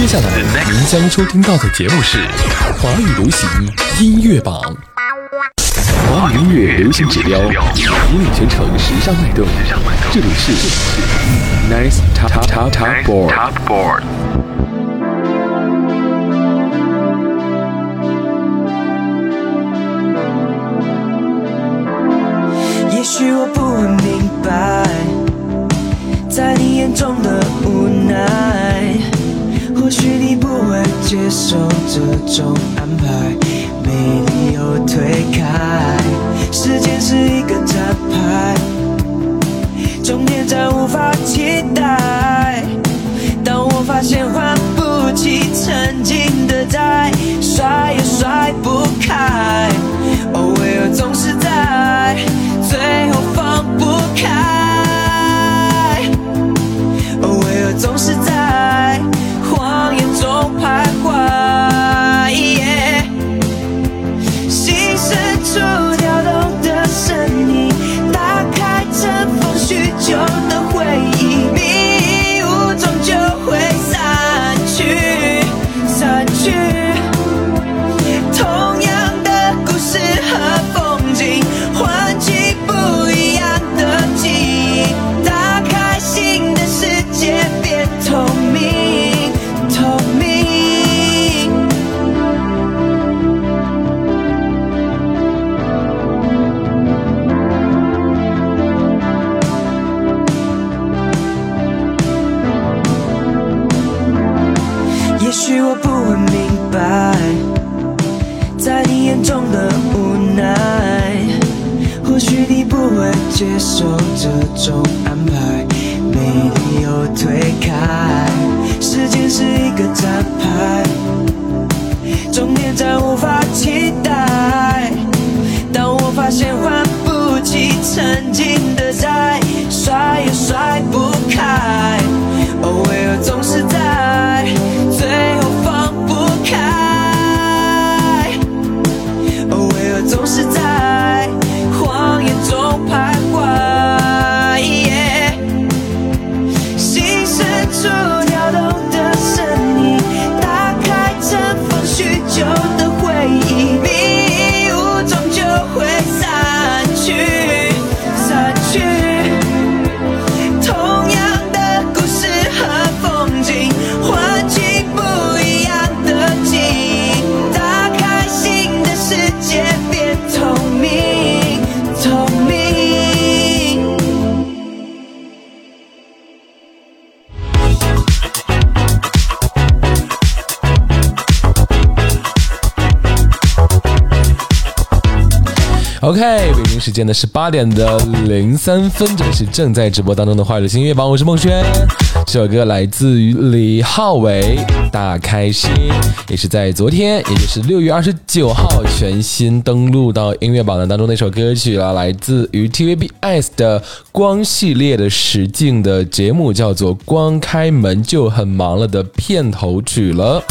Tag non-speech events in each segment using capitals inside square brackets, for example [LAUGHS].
接下来您将收听到的节目是华语流行音乐榜。华语音乐流行指标，引领全城时尚脉动。这里是 Nice Top Top Top Board。也许我不明白，在你眼中的无奈，或许你不会接受这种安排，没理由推开。时间是一个站牌，终点站无法替代。当我发现还不起曾经的债，甩也甩不开，哦，为何总是在最后放不开？接受这种安排，没理由推开。时间是一个站牌，终点站无法期待。当我发现还不起曾经的债，甩也甩不开，哦，为何总是时间的十八点的零三分，这里是正在直播当中的华语流行音乐榜，我是孟轩。这首歌来自于李浩伟，《大开心》，也是在昨天，也就是六月二十九号全新登录到音乐榜的当中那首歌曲了，来自于 TVBS 的光系列的实境的节目，叫做《光开门就很忙了》的片头曲了。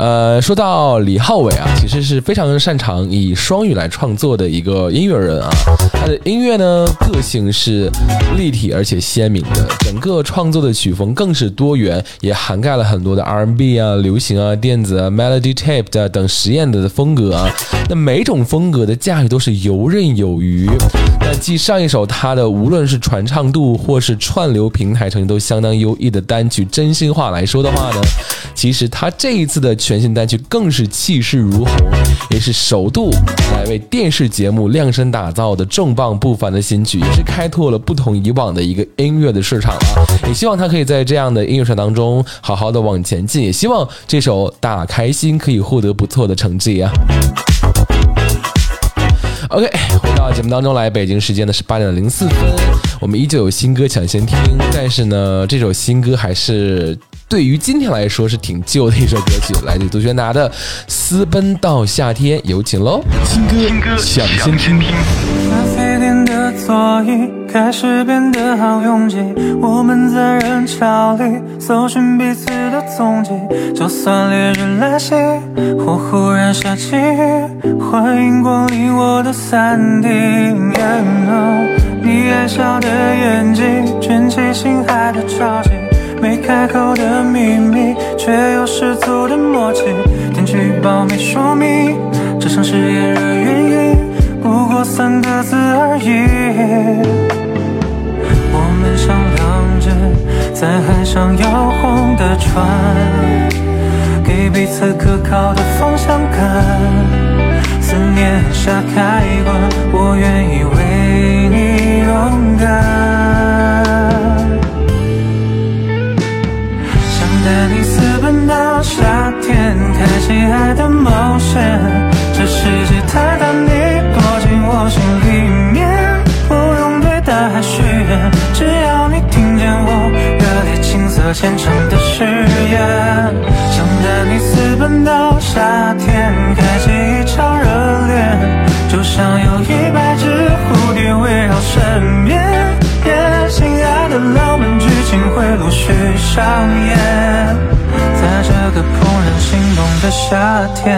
呃，说到李浩伟啊，其实是非常擅长以双语来创作的一个音乐人啊。他的音乐呢，个性是立体而且鲜明的，整个创作的曲风更是多元，也涵盖了很多的 R&B 啊、流行啊、电子啊、Melody Tape 的等实验的风格啊。那每种风格的驾驭都是游刃有余。那继上一首他的无论是传唱度或是串流平台成绩都相当优异的单曲《真心话》来说的话呢，其实他这一次的全新单曲更是气势如虹，也是首度来为电视节目量身打造的重磅不凡的新曲，也是开拓了不同以往的一个音乐的市场啊！也希望他可以在这样的音乐市场当中好好的往前进，也希望这首《打开心》可以获得不错的成绩啊！OK，回到节目当中来，北京时间的是八点零四分，我们依旧有新歌抢先听，但是呢，这首新歌还是对于今天来说是挺旧的一首歌曲，来自杜鹃达的《私奔到夏天》，有请喽！新歌抢先听。咖啡店的座椅开始变得好拥挤，我们在人潮里搜寻彼此的踪迹。就算烈日来袭，或忽然下起雨，欢迎光临我的你爱笑的眼睛，卷起心海的潮汐。没开口的秘密，却有十足的默契。天气预报没说明，这场是炎热原因，不过三个字而已。我们像两只在海上摇晃的船，给彼此可靠的方向感。思念下开关，我愿意为夏天，开启爱的冒险。这世界太大，你躲进我心里面，不用对大海许愿，只要你听见我热烈、青涩、虔诚的誓言。想带你私奔到夏天，开启一场热恋，就像有一百只蝴蝶围绕身边。也心爱的浪漫剧情会陆续上演，夏天。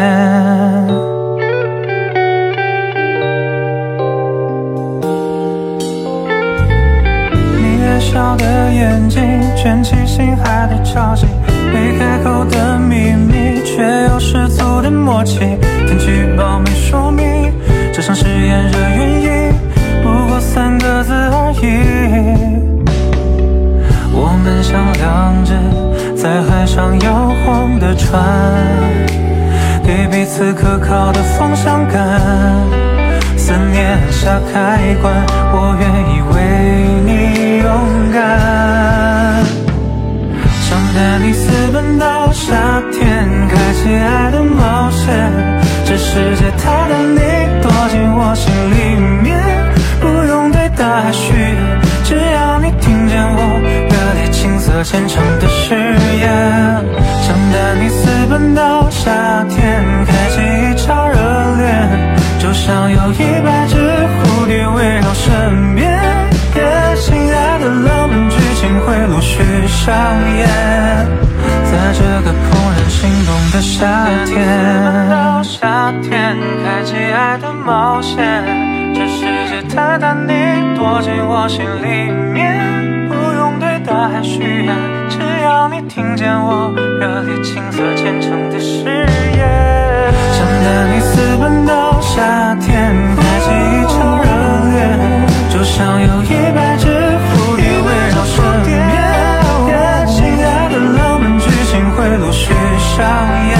你越小的眼睛，卷起心海的潮汐，没开口的秘密，却有十足的默契。天气预报没说明，这场是炎热原因，不过三个字而已。我们像两只在海上摇晃的船，给彼此可靠的方向感。思念下开关，我愿意为你勇敢。想带你私奔到夏天，开启爱的冒险。这世界太大，你躲进我心里面，不用对大海许愿，只要你听见我、青涩、虔诚的誓言。想带你私奔到夏天，开启一场热恋，就像有一百只蝴蝶围绕身边。也心爱的浪漫剧情会陆续上演，在这个怦然心动的夏天。到夏天，开启爱的冒险。这世界太大，你躲进我心里面，用对大海许愿，只要你听见我热烈、青涩、虔诚的誓言。想带你私奔到夏天，开启一场热恋，就像有一百只蝴蝶围绕身边。也心爱的浪漫剧情会陆续上演，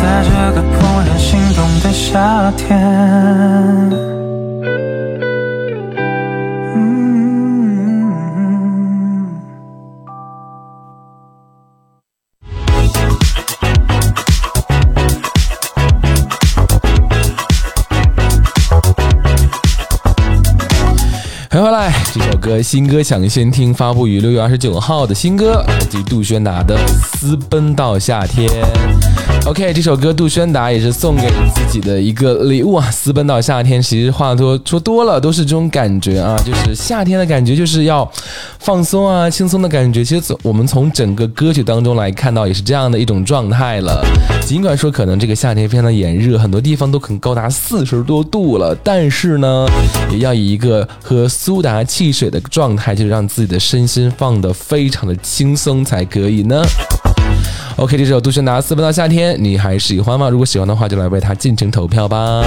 在这个怦然心动的夏天。新歌抢先听，发布于六月二十九号的新歌，以及杜轩达的《私奔到夏天》。OK，这首歌杜轩达也是送给自己的一个礼物啊，《私奔到夏天》。其实话多说多了都是这种感觉啊，就是夏天的感觉，就是要放松啊、轻松的感觉。其实从我们从整个歌曲当中来看到，也是这样的一种状态了。尽管说可能这个夏天非常的炎热，很多地方都可能高达四十多度了，但是呢，也要以一个喝苏打汽水的状态，就是让自己的身心放得非常的轻松才可以呢。OK，这首杜轩达《私奔到夏天》，你还喜欢吗？如果喜欢的话，就来为他进行投票吧。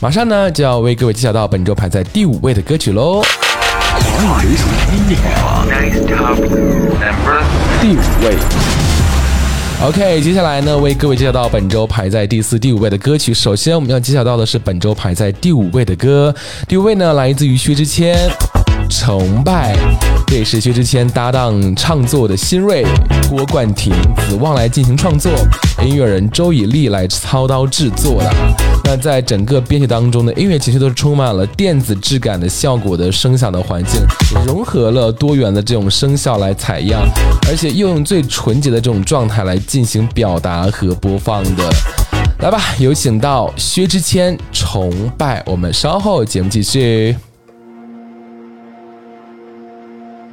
马上呢就要为各位揭晓到本周排在第五位的歌曲喽。第五位。OK，接下来呢，为各位介绍到本周排在第四、第五位的歌曲。首先，我们要揭晓到的是本周排在第五位的歌。第五位呢，来自于薛之谦，《崇拜》，这也是薛之谦搭档唱作的新锐郭冠廷、子旺来进行创作，音乐人周以丽来操刀制作的。那在整个编曲当中呢，音乐其实都是充满了电子质感的效果的声响的环境，融合了多元的这种声效来采样，而且又用最纯洁的这种状态来进行表达和播放的。来吧，有请到薛之谦《崇拜》，我们稍后节目继续。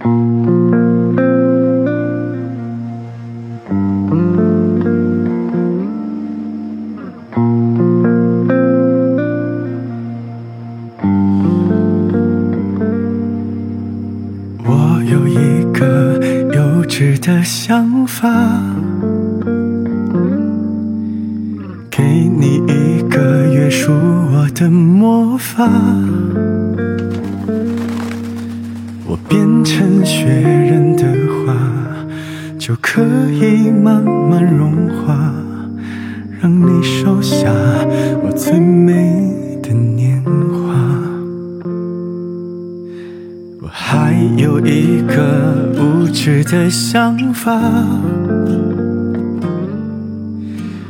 我有想法。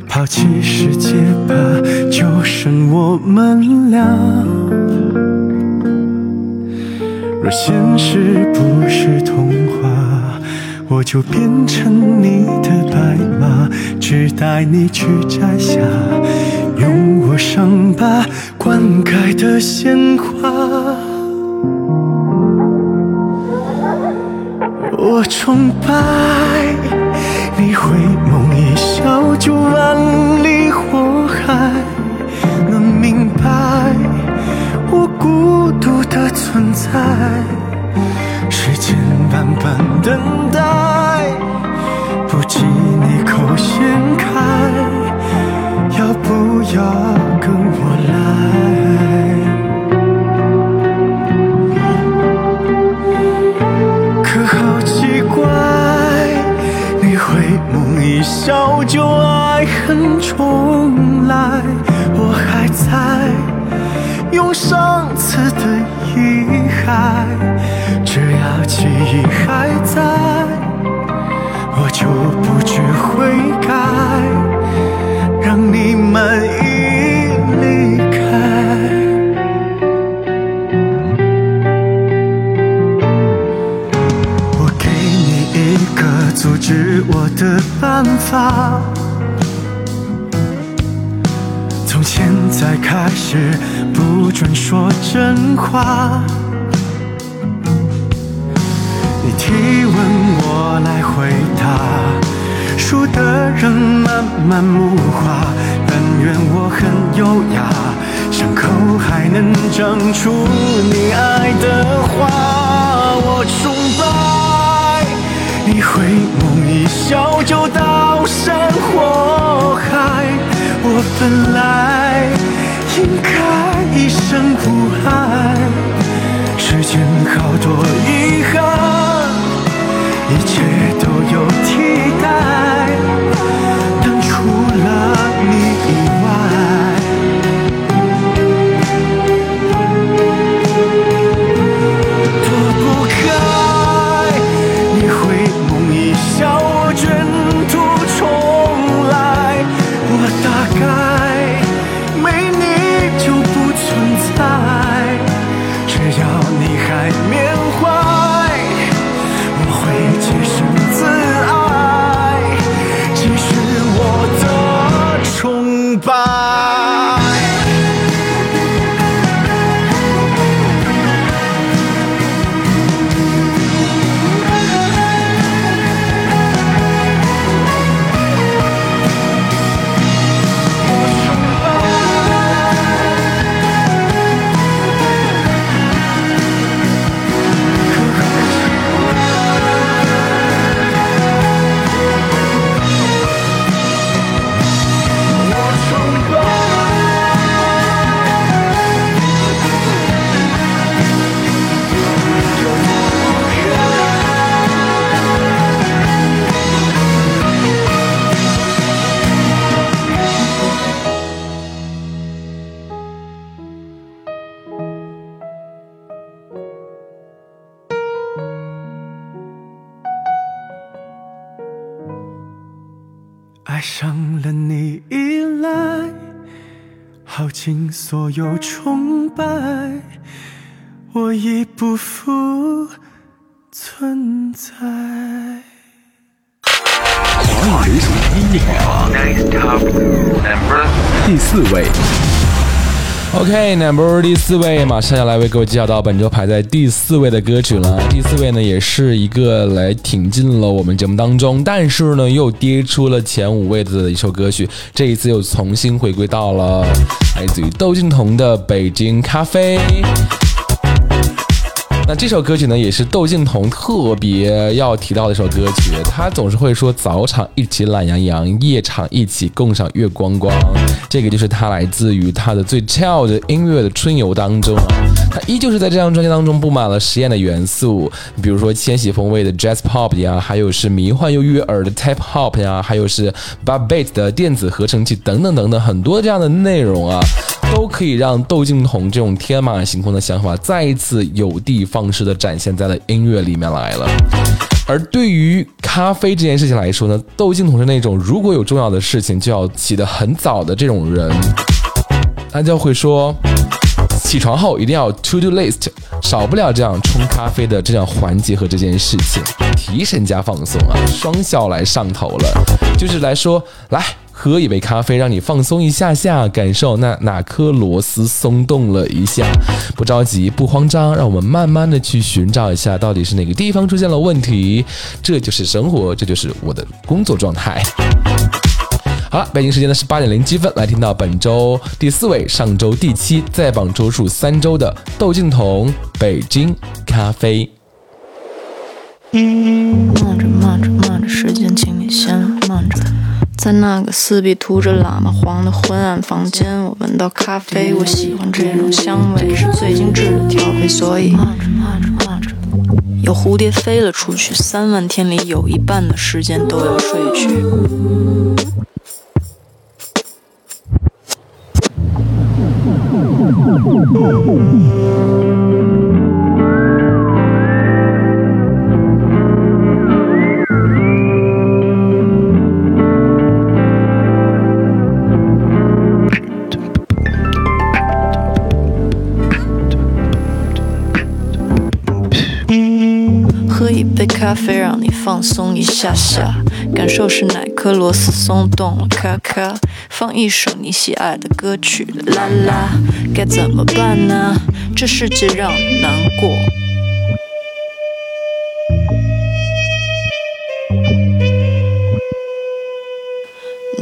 抛弃世界吧就剩我们俩。若现实不是童话我就变成你的白马只带你去摘下用我伤疤灌溉的鲜花。崇拜，你回眸一笑就完 ok number 第四位马上要来为各位介绍到本周排在第四位的歌曲了。第四位呢也是一个来挺进了我们节目当中但是呢又跌出了前五位的一首歌曲这一次又重新回归到了来自于窦靖童的北京咖啡。那这首歌曲呢，也是窦靖童特别要提到的一首歌曲。他总是会说早场一起懒洋洋，夜场一起共赏月光光。这个就是他来自于他的最 chill 的音乐的春游当中啊。他依旧是在这张专辑当中布满了实验的元素，比如说千禧风味的 jazz pop 呀，还有是迷幻又悦耳的 tap hop 呀，还有是 bar beat 的电子合成器等等等等，很多这样的内容啊。都可以让窦靖童这种天马行空的想法再一次有的放矢的展现在了音乐里面来了。而对于咖啡这件事情来说呢，窦靖童是那种如果有重要的事情就要起得很早的这种人，他就会说，起床后一定要 to do list，少不了这样冲咖啡的这样环节和这件事情，提神加放松啊，双效来上头了，就是来说来。喝一杯咖啡，让你放松一下下，感受那哪颗螺丝松动了一下。不着急，不慌张，让我们慢慢的去寻找一下，到底是哪个地方出现了问题。这就是生活，这就是我的工作状态。好了，北京时间的是八点零七分，来听到本周第四位，上周第七，在榜周数三周的窦靖童《北京咖啡》。慢着，慢着，慢着，时间，请你先慢着。在那个四壁涂着喇嘛黄的昏暗房间，我闻到咖啡，我喜欢这种香味，是最精致的调配，所以有蝴蝶飞了出去，三万天里有一半的时间都要睡去。放松一下下，感受是哪颗螺丝松动了，咔咔。放一首你喜爱的歌曲，啦啦。该怎么办呢？这世界让难过。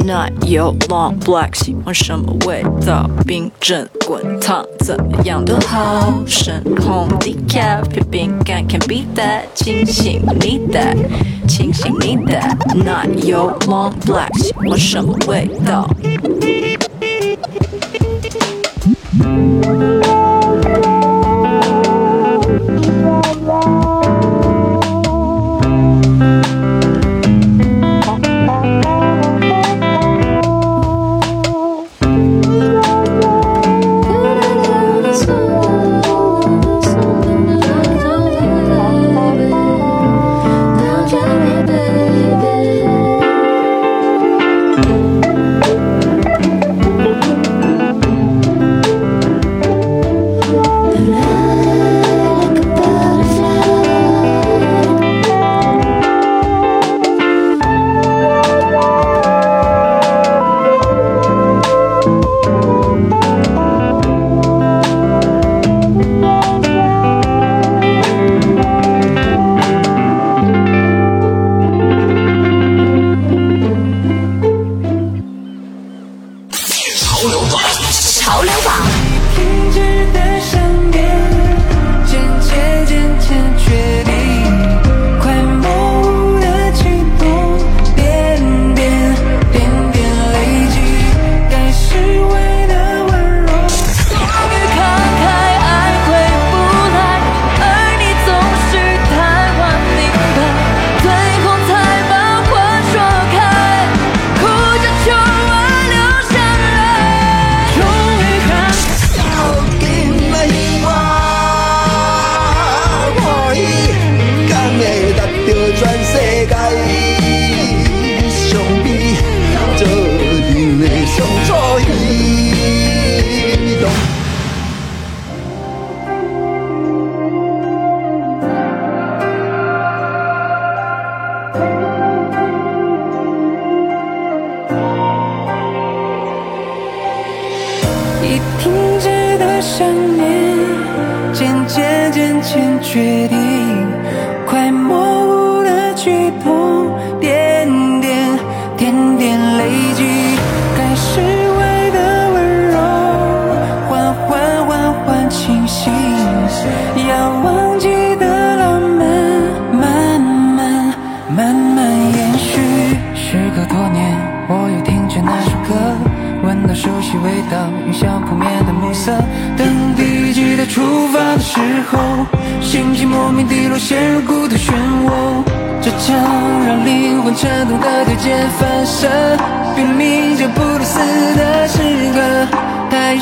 奶油 long black，喜欢什么味道？冰镇滚烫，怎么样都好。深红 decaf，饼干 can be that，清醒 need that，，清醒 need that。奶油 long black，喜欢什么味道？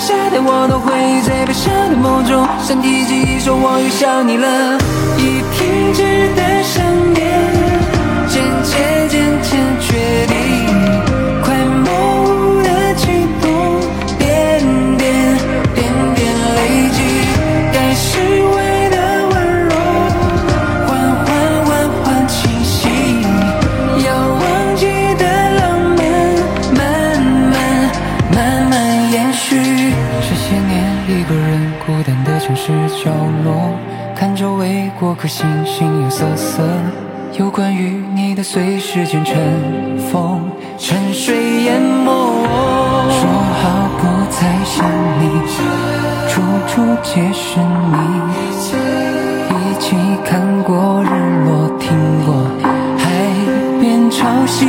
台下的我都会在悲伤的梦中，身体记忆说我又想你了，已停止的想念，渐渐围过客形形色色。有关于你的随时间尘封，沉睡淹没我。说好不再想你，处处皆是你。一起看过日落，听过海边潮汐，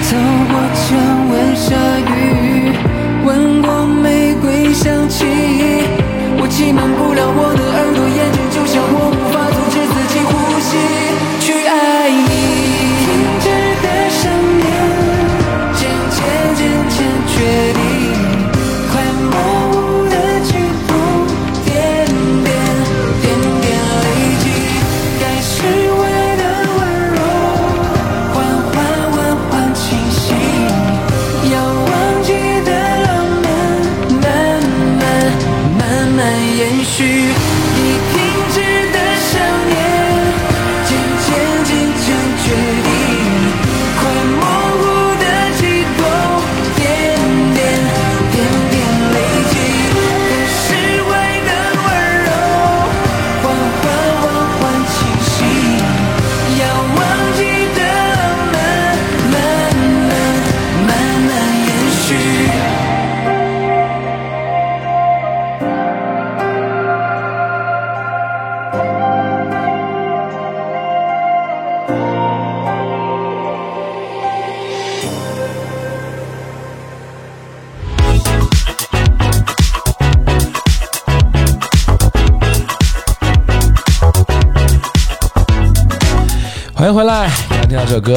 走过江吻下雨，闻过玫瑰香气。我欺瞒不了我的耳朵，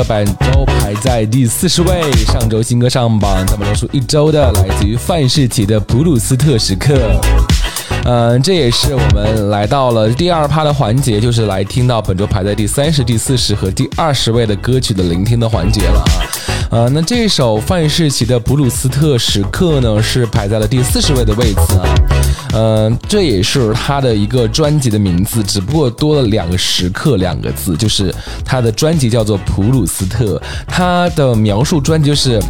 本周排在第四十位，上周新歌上榜，咱们连续一周的，来自于范世琦的《普鲁斯特时刻》。嗯，这也是我们来到了第二趴的环节，就是来听到本周排在第三十、第四十和第二十位的歌曲的聆听的环节了啊。呃，那这首范世琦的《普鲁斯特时刻》呢，是排在了第四十位的位置啊。嗯，这也是他的一个专辑的名字，只不过多了两个“时刻”两个字，就是他的专辑叫做《普鲁斯特》，他的描述专辑就是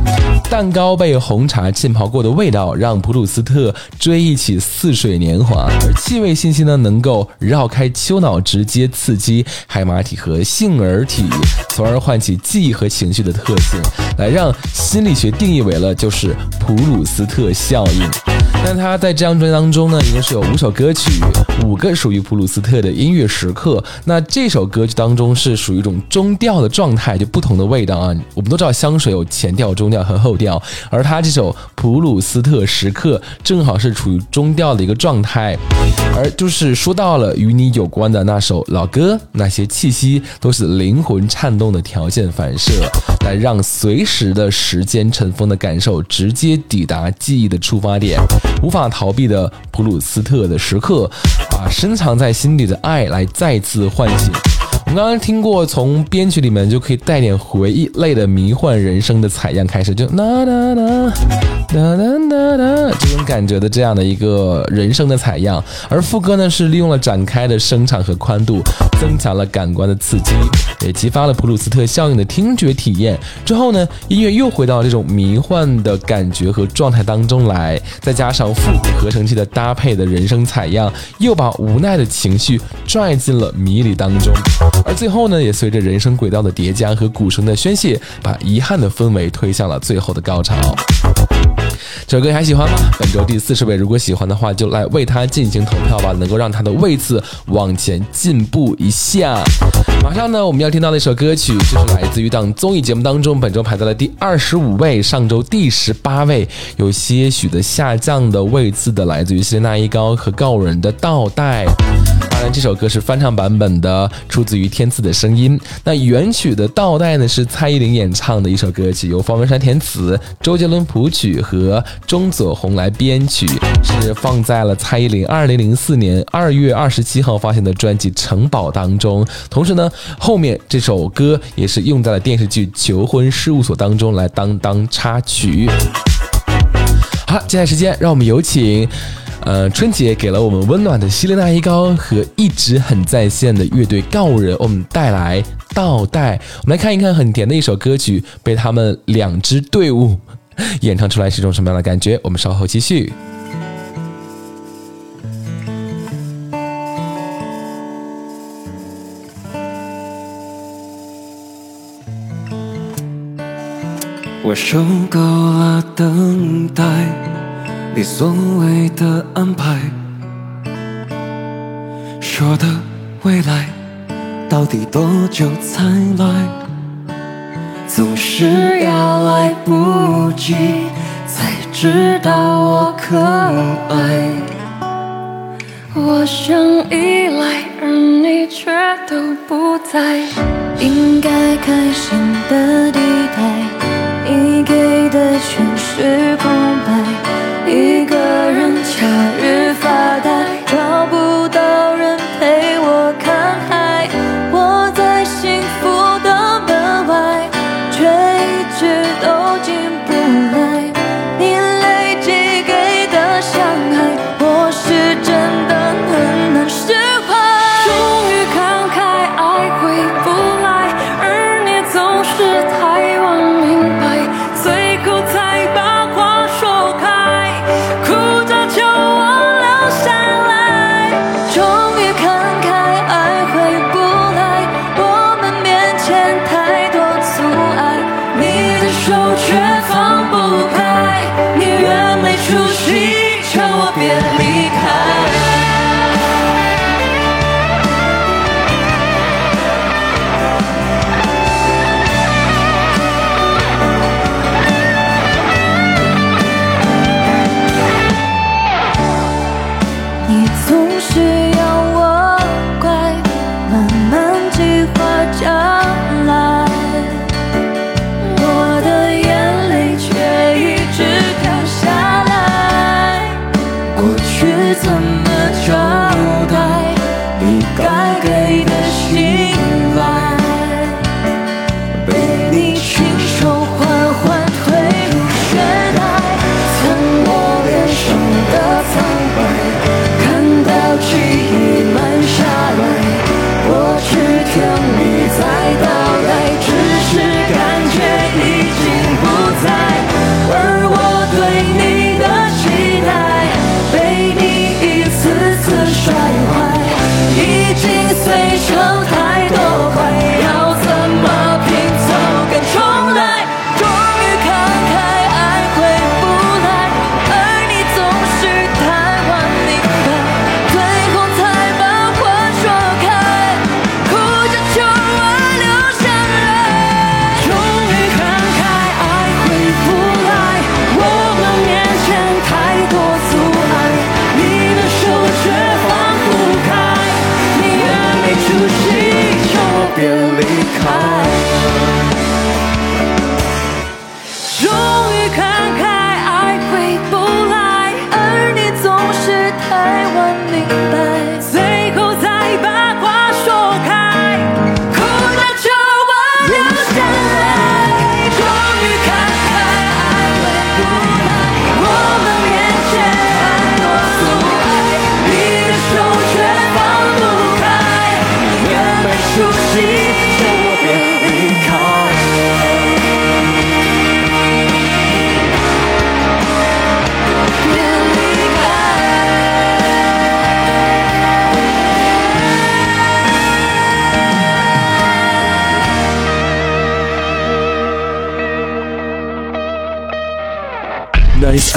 蛋糕被红茶浸泡过的味道，让普鲁斯特追忆起似水年华，而气味信息呢，能够绕开丘脑，直接刺激海马体和杏仁体，从而唤起记忆和情绪的特性，来让心理学定义为了就是普鲁斯特效应。那他在这张专辑当中呢，一共是有五首歌曲，五个属于普鲁斯特的音乐时刻。那这首歌曲当中是属于一种中调的状态，就不同的味道啊。我们都知道香水有前调、中调和后调，而他这首普鲁斯特时刻正好是处于中调的一个状态。而就是说到了与你有关的那首老歌，那些气息都是灵魂颤动的条件反射，来让随时的时间尘封的感受直接抵达记忆的出发点。无法逃避的普鲁斯特的时刻，把深藏在心底的爱来再次唤醒。刚刚听过，从编曲里面就可以带点回忆类的迷幻人声的采样开始，就哒哒哒哒哒哒哒这种感觉的这样的一个人声的采样，而副歌呢是利用了展开的声场和宽度，增强了感官的刺激，也激发了普鲁斯特效应的听觉体验。之后呢，音乐又回到这种迷幻的感觉和状态当中来，再加上复古合成器的搭配的人声采样，又把无奈的情绪拽进了迷离当中。而最后呢，也随着人声轨道的叠加和鼓声的宣泄，把遗憾的氛围推向了最后的高潮。这首歌还喜欢吗？本周第四十位，如果喜欢的话，就来为他进行投票吧，能够让他的位次往前进步一下。马上呢，我们要听到的一首歌曲，就是来自于档综艺节目当中，本周排在了第二十五位，上周第十八位，有些许的下降的位次的，来自于谢娜一高和告人的倒带。当然，这首歌是翻唱版本的，出自于天赐的声音。那原曲的倒带呢，是蔡依林演唱的一首歌曲，由方文山填词，周杰伦谱曲和钟左红来编曲，是放在了蔡依林二零零四年二月二十七号发行的专辑《城堡》当中。同时呢，后面这首歌也是用在了电视剧《求婚事务所》当中来当当插曲。好，接下来时间，让我们有请。呃，春节给了我们温暖的希莲娜一高和一直很在线的乐队告人，我们带来倒带。我们来看一看很甜的一首歌曲，被他们两支队伍 [LAUGHS] 演唱出来是一种什么样的感觉？我们稍后继续。我受够了等待。你所谓的安排，说的未来，到底多久才来？总是要来不及，才知道我可爱。我想依赖，而你却都不在，应该开心的地带，你给的全是空白。一个人。假日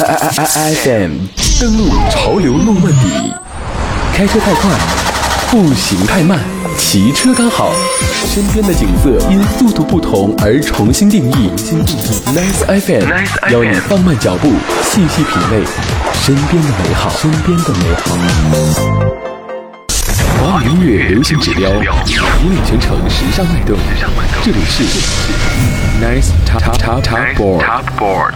I I I I FM，登录潮流诺曼底。开车太快，步行太慢，骑车刚好。身边的景色因速度不同而重新定义。Nice FM，邀你放慢脚步，细细品味身边的美好。身边的美好。华语音乐流行指标，引领全城时尚脉动。这里是 Nice Top Top Top Board。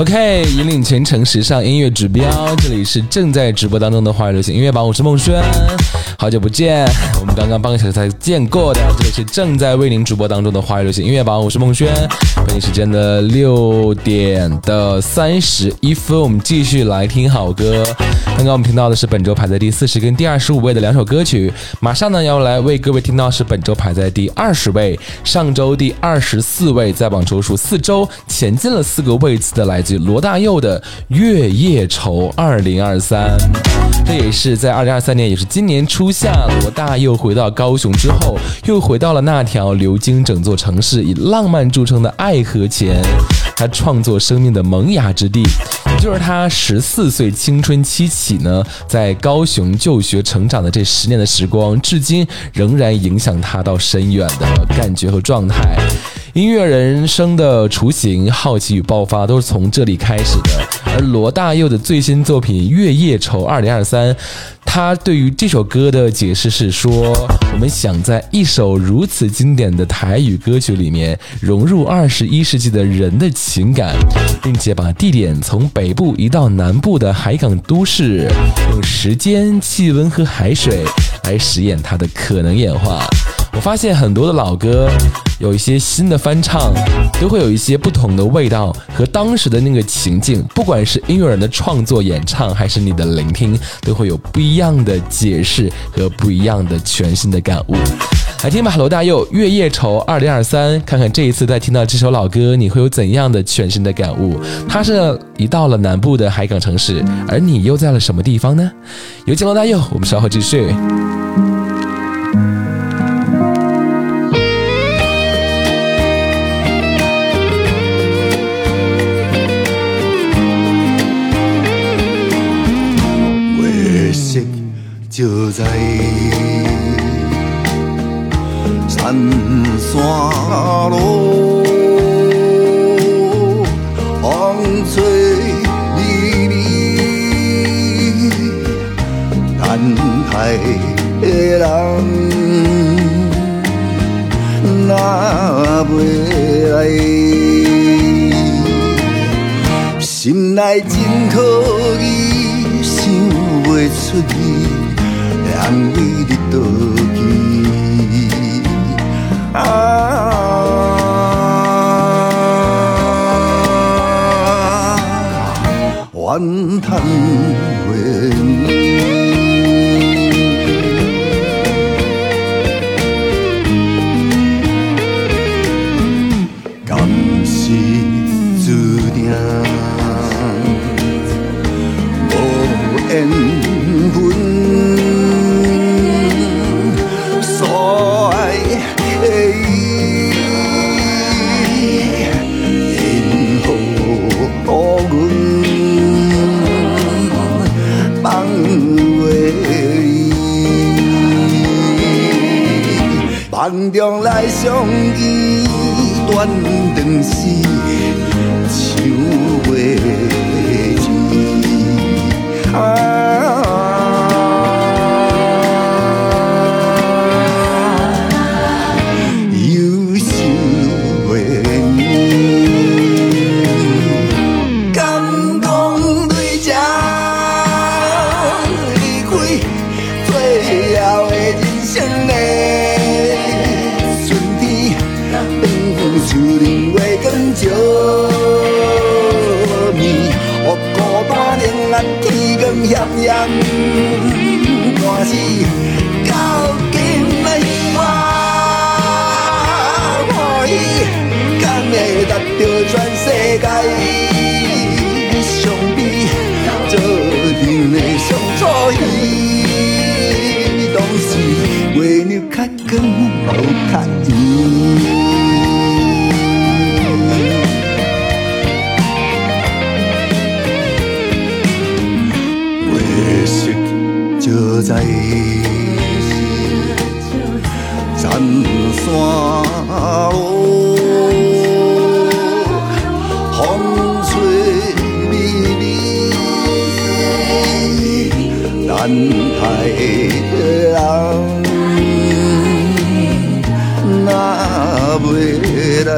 OK，引领全程时尚音乐指标，这里是正在直播当中的华语流行音乐榜，我是孟轩，好久不见，我们刚刚半个小时才见过的，这里是正在为您直播当中的华语流行音乐榜，我是孟轩，北京时间的六点的三十一分，我们继续来听好歌。刚刚我们听到的是本周排在第四十跟第二十五位的两首歌曲，马上呢要来为各位听到是本周排在第二十位，上周第二十四位，在榜周数四周前进了四个位次的，来自罗大佑的《月夜愁二零二三》。这也是在二零二三年，也是今年初夏，罗大佑回到高雄之后，又回到了那条流经整座城市、以浪漫著称的爱河前，他创作生命的萌芽之地，就是他十四岁青春期起呢，在高雄就学成长的这十年的时光，至今仍然影响他到深远的感觉和状态。音乐人生的雏形、好奇与爆发都是从这里开始的。而罗大佑的最新作品《月夜愁二零二三》，他对于这首歌的解释是说：我们想在一首如此经典的台语歌曲里面，融入二十一世纪的人的情感，并且把地点从北部移到南部的海港都市，用时间、气温和海水来实验它的可能演化。我发现很多的老歌，有一些新的翻唱，都会有一些不同的味道和当时的那个情境，不管是音乐人的创作演唱，还是你的聆听，都会有不一样的解释和不一样的全新的感悟。来听吧，罗大佑《月夜愁二零二三》，看看这一次在听到这首老歌，你会有怎样的全新的感悟？它是一到了南部的海港城市，而你又在了什么地方呢？有请罗大佑，我们稍后继续。照在山山路，风吹微微，等待的人若袂来。心内真可疑，想袂出你，安慰你倒去。啊，怨叹为等待人若未来。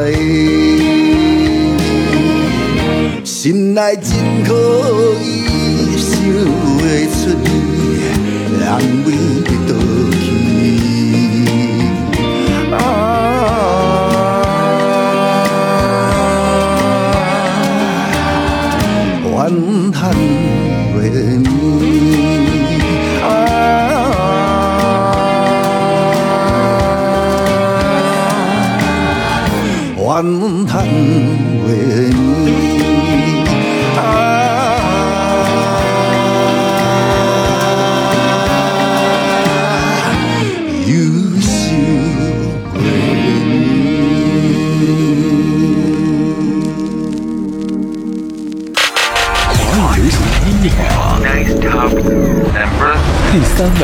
心内真可以想会出你，人为倒啊，怨叹袂眠。啊，忧愁袂华语流行音乐第三位，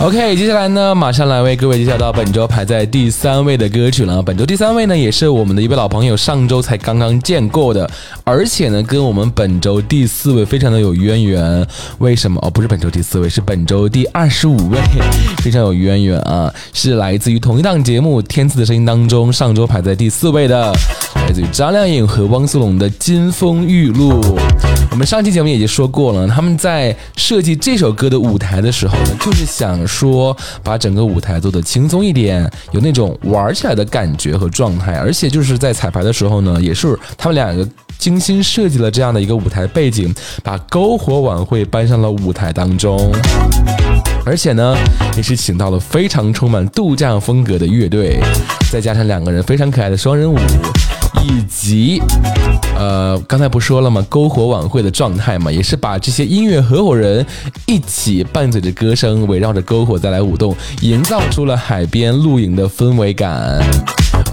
OK，接下来呢，马上来为各位介绍到本周排在第三位的歌曲了。本周第三位呢，也是我们的一位老朋友，上周才刚刚见过的，而且呢，跟我们本周第四位非常的有渊源。为什么？哦，不是本周第四位，是本周第二十五位，[LAUGHS] 非常有渊源啊！是来自于同一档节目《天赐的声音》当中，上周排在第四位的，来自于张靓颖和汪苏泷的《金风玉露》。我们上期节目也就说过了，他们在设计这首歌的舞台的时候呢，就是想说把整个舞台做得轻松一点，有那种玩起来的感觉和状态。而且就是在彩排的时候呢，也是他们两个经精心设计了这样的一个舞台背景，把篝火晚会搬上了舞台当中。而且呢，也是请到了非常充满度假风格的乐队，再加上两个人非常可爱的双人舞，以及呃，刚才不说了吗？篝火晚会的状态嘛，也是把这些音乐合伙人一起伴随着歌声，围绕着篝火再来舞动，营造出了海边露营的氛围感。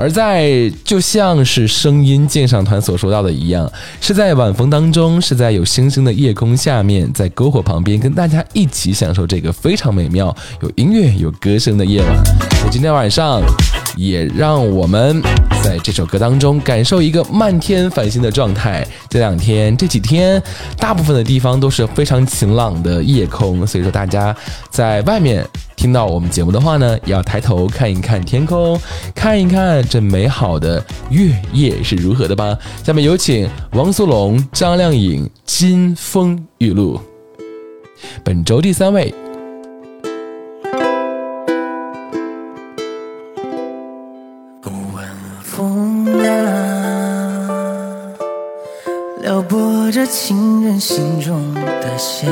而在就像是声音鉴赏团所说到的一样，是在晚风当中，是在有星星的夜空下面，在篝火旁边，跟大家一起享受这个非常美妙、有音乐、有歌声的夜晚。那今天晚上，也让我们在这首歌当中感受一个漫天繁星的状态。这两天、这几天，大部分的地方都是非常晴朗的夜空，所以说大家在外面。听到我们节目的话呢，要抬头看一看天空，看一看这美好的月夜是如何的吧。下面有请汪苏泷、张靓颖《金风玉露》，本周第三位。晚风啊，撩拨着情人心中的弦，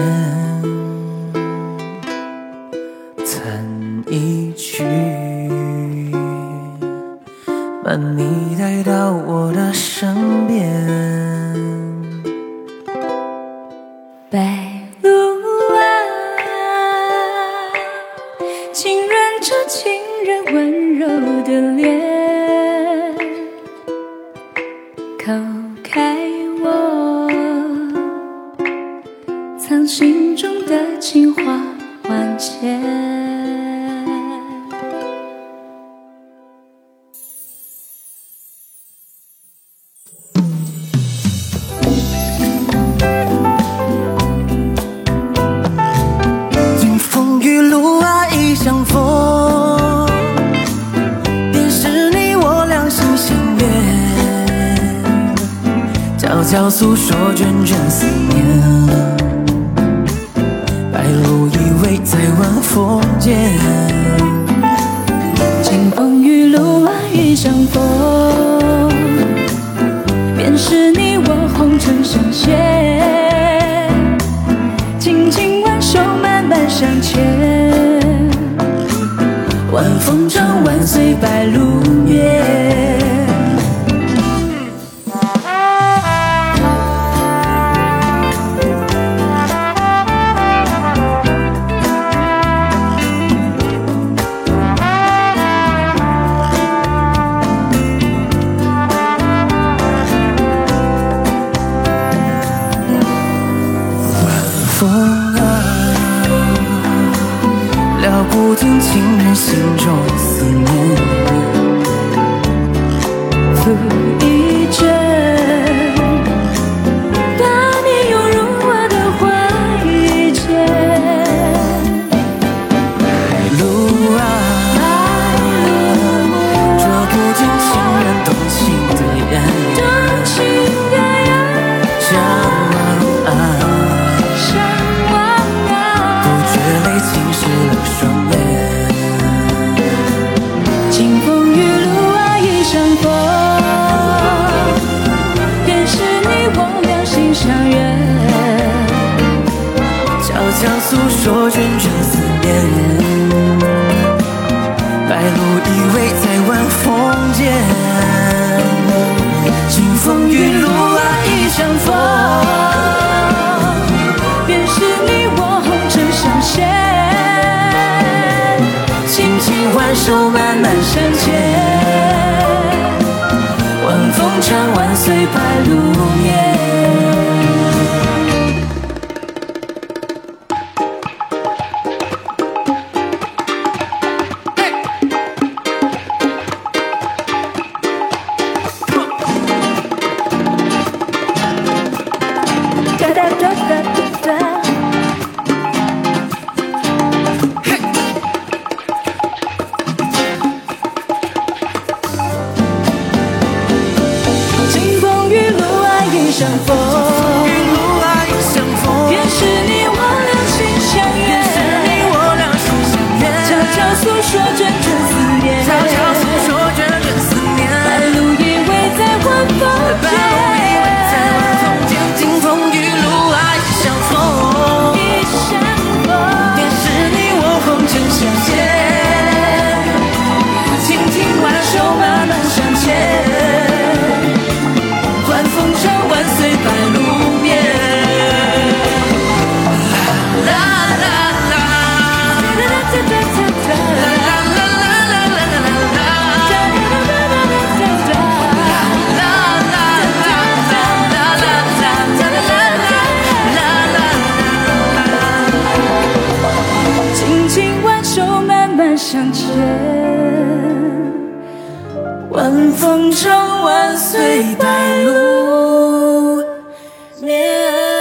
诉说涓涓思念。白露依偎在晚风间金风玉露啊一相逢。便是你我红尘相偕轻轻挽手慢慢向前晚风唱晚随白露眠。Chàng trên vạn phương, trong anh suy tư, cũng như em.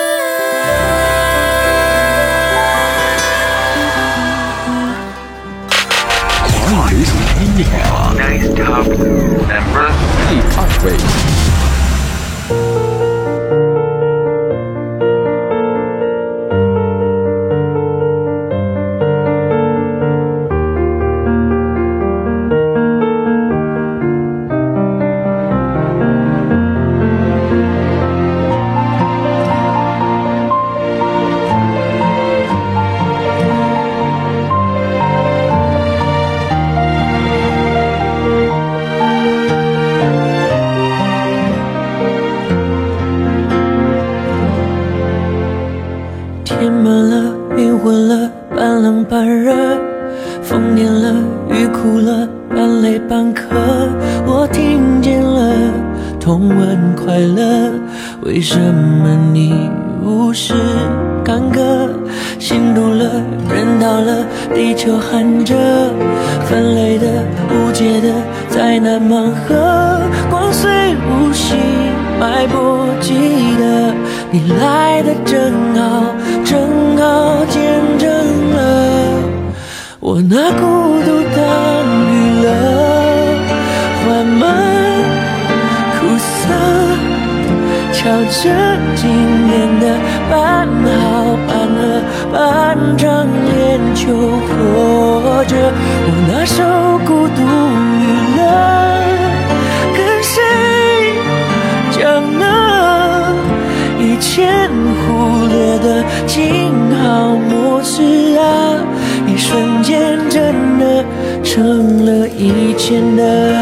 you know.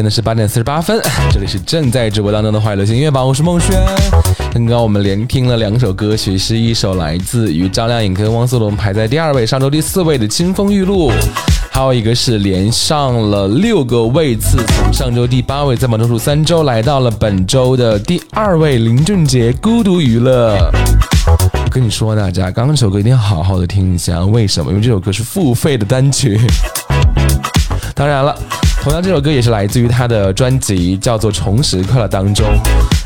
间的是八点四十八分，[LAUGHS] 这里是正在直播当中的华语流行音乐榜，我是孟轩。刚刚我们连听了两首歌曲，是一首来自于张靓颖跟汪苏泷排在第二位，上周第四位的《清风玉露》，还有一个是连上了六个位次，从上周第八位在榜中数三周来到了本周的第二位，林俊杰《孤独娱乐》。我跟你说，大家刚刚这首歌一定要好好的听一下，为什么？因为这首歌是付费的单曲。当然了，同样这首歌也是来自于他的专辑叫做《重拾快乐》当中。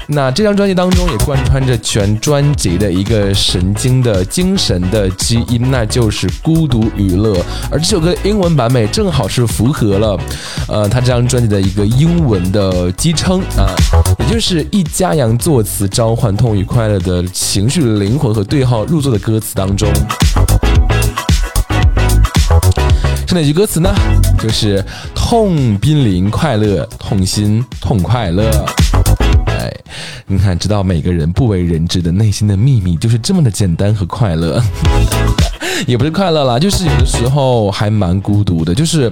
那这张专辑当中也贯穿着全专辑的一个神经的精神的基因，那就是孤独娱乐。而这首歌英文版本正好是符合了，呃，他这张专辑的一个英文的基称啊，也就是易家扬作词，召唤痛与快乐的情绪灵魂和对号入座的歌词当中。是哪句歌词呢？就是痛濒临快乐，痛心痛快乐。你看，知道每个人不为人知的内心的秘密，就是这么的简单和快乐。[LAUGHS] 也不是快乐啦，就是有的时候还蛮孤独的，就是，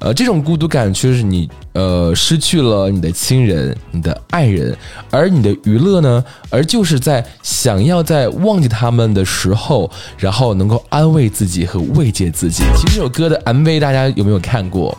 呃，这种孤独感就是你呃失去了你的亲人、你的爱人，而你的娱乐呢，而就是在想要在忘记他们的时候，然后能够安慰自己和慰藉自己。其实这首歌的 MV 大家有没有看过？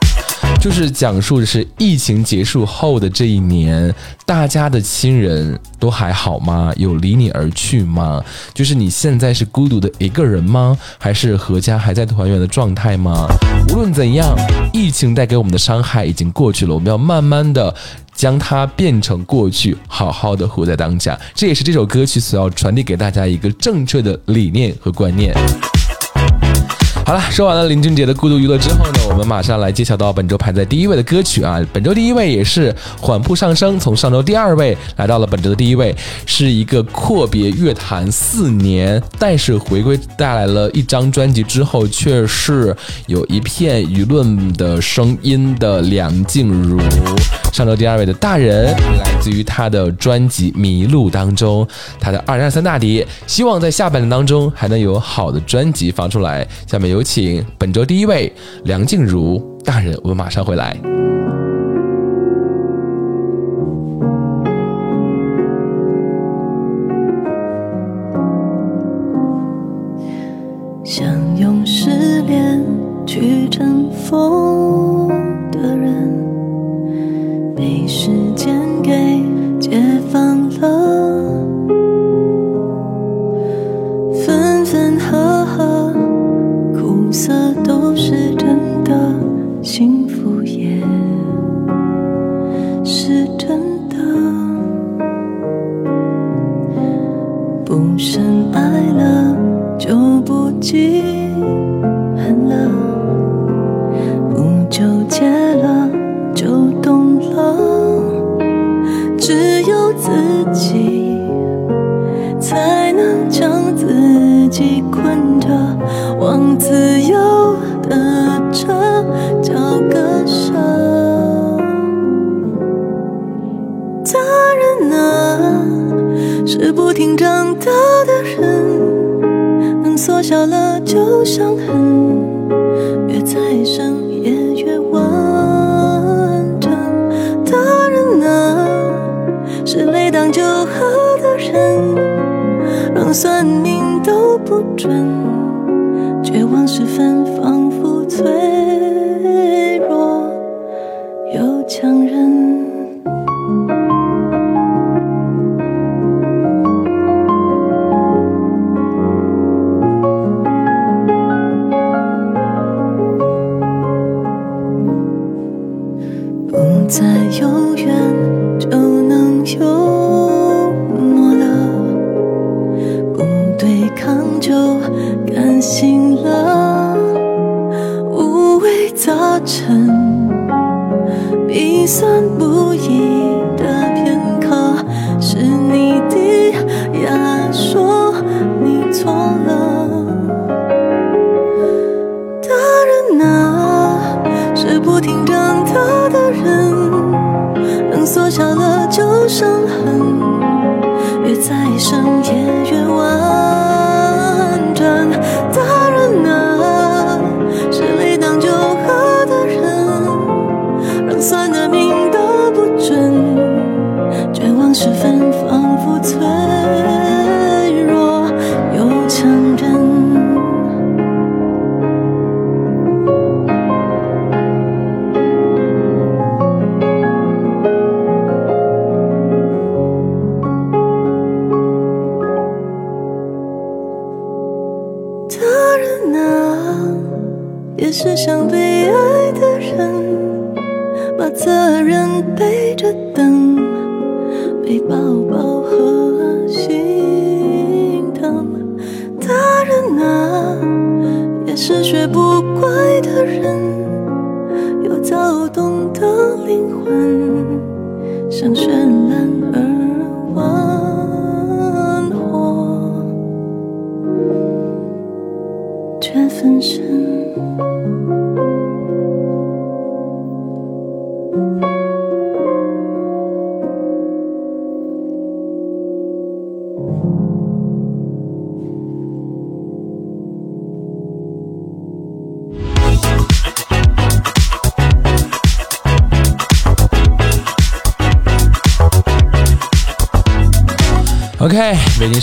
就是讲述的是疫情结束后的这一年，大家的亲人都还好吗？有离你而去吗？就是你现在是孤独的一个人吗？还是阖家还在团圆的状态吗？无论怎样，疫情带给我们的伤害已经过去了，我们要慢慢的将它变成过去，好好的活在当下。这也是这首歌曲所要传递给大家一个正确的理念和观念。好了，说完了林俊杰的孤独娱乐之后呢，我们马上来揭晓到本周排在第一位的歌曲啊。本周第一位也是缓步上升，从上周第二位来到了本周的第一位，是一个阔别乐坛四年，但是回归带来了一张专辑之后，却是有一片舆论的声音的梁静茹。上周第二位的大人，来自于他的专辑《迷路》当中，他的二零二三大碟，希望在下半年当中还能有好的专辑放出来。下面有有请本周第一位梁静茹大人，我们马上回来。想用失恋去征服的人，被时间给解放了。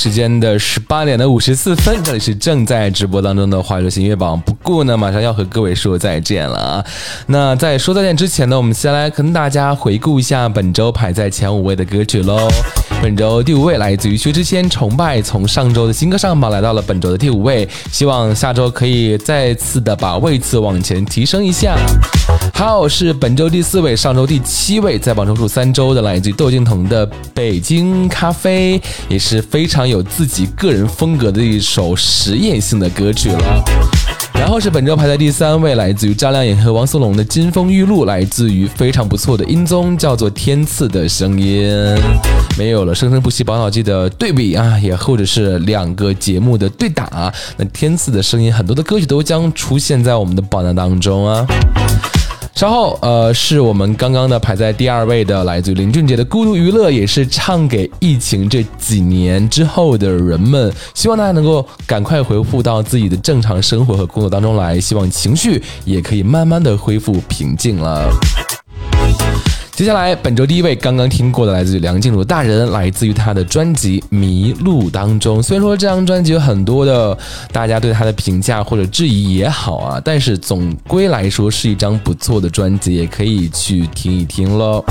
时间的十八点的五十四分，这里是正在直播当中的华流行音乐榜。故呢，马上要和各位说再见了啊。那在说再见之前呢，我们先来跟大家回顾一下本周排在前五位的歌曲喽。本周第五位来自于薛之谦，《崇拜》，从上周的新歌上榜来到了本周的第五位，希望下周可以再次的把位次往前提升一下。还有是本周第四位，上周第七位，在榜中数三周的来自于窦靖童的《北京咖啡》，也是非常有自己个人风格的一首实验性的歌曲了。然后是本周排在第三位，来自于张靓颖和汪苏泷的《金风玉露》，来自于非常不错的音综，叫做《天赐的声音》。没有了生生不息宝岛季的对比啊，也或者是两个节目的对打，那《天赐的声音》很多的歌曲都将出现在我们的榜单当中啊。稍后，呃，是我们刚刚的排在第二位的，来自于林俊杰的《孤独娱乐》，也是唱给疫情这几年之后的人们，希望大家能够赶快回复到自己的正常生活和工作当中来，希望情绪也可以慢慢的恢复平静了。接下来，本周第一位刚刚听过的，来自于梁静茹大人，来自于她的专辑《迷路》当中。虽然说这张专辑有很多的大家对她的评价或者质疑也好啊，但是总归来说是一张不错的专辑，也可以去听一听喽。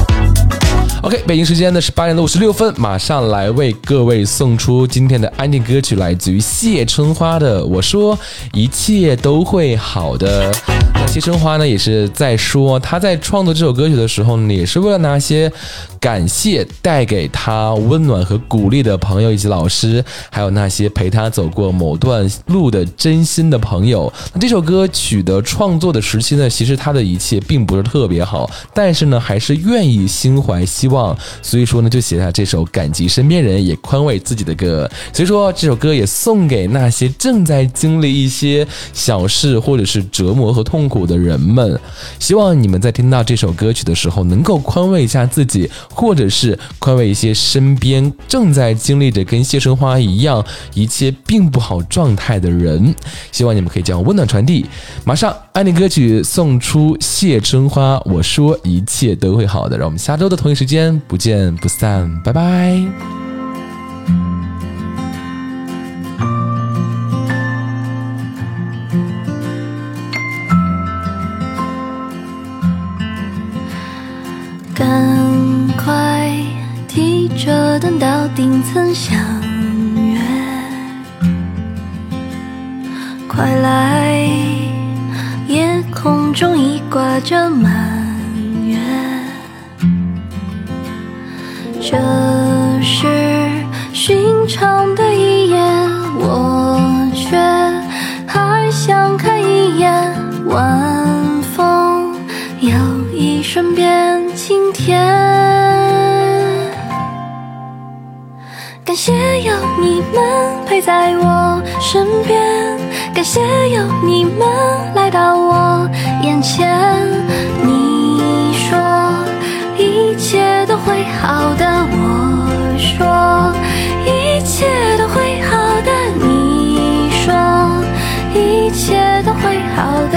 OK，北京时间呢是八点的五十六分，马上来为各位送出今天的安定歌曲，来自于谢春花的《我说一切都会好的》。那谢春花呢，也是在说她在创作这首歌曲的时候呢，也是为了那些感谢带给她温暖和鼓励的朋友以及老师，还有那些陪她走过某段路的真心的朋友。那这首歌曲的创作的时期呢，其实她的一切并不是特别好，但是呢，还是愿意心心怀希望。所以说呢，就写下这首感激身边人也宽慰自己的歌。所以说这首歌也送给那些正在经历一些小事或者是折磨和痛苦的人们。希望你们在听到这首歌曲的时候，能够宽慰一下自己，或者是宽慰一些身边正在经历着跟谢春花一样一切并不好状态的人。希望你们可以将温暖传递。马上，安利歌曲送出谢春花，我说一切都会好的。让我们下周的同一时间。不见不散，拜拜。赶快提着灯到顶层相约，快来！夜空中已挂着满。这是寻常的一夜，我却还想看一眼。晚风有一瞬变晴天，感谢有你们陪在我身边，感谢有你们来到我眼前。你说。会好的，我说一切都会好的，你说一切都会好的，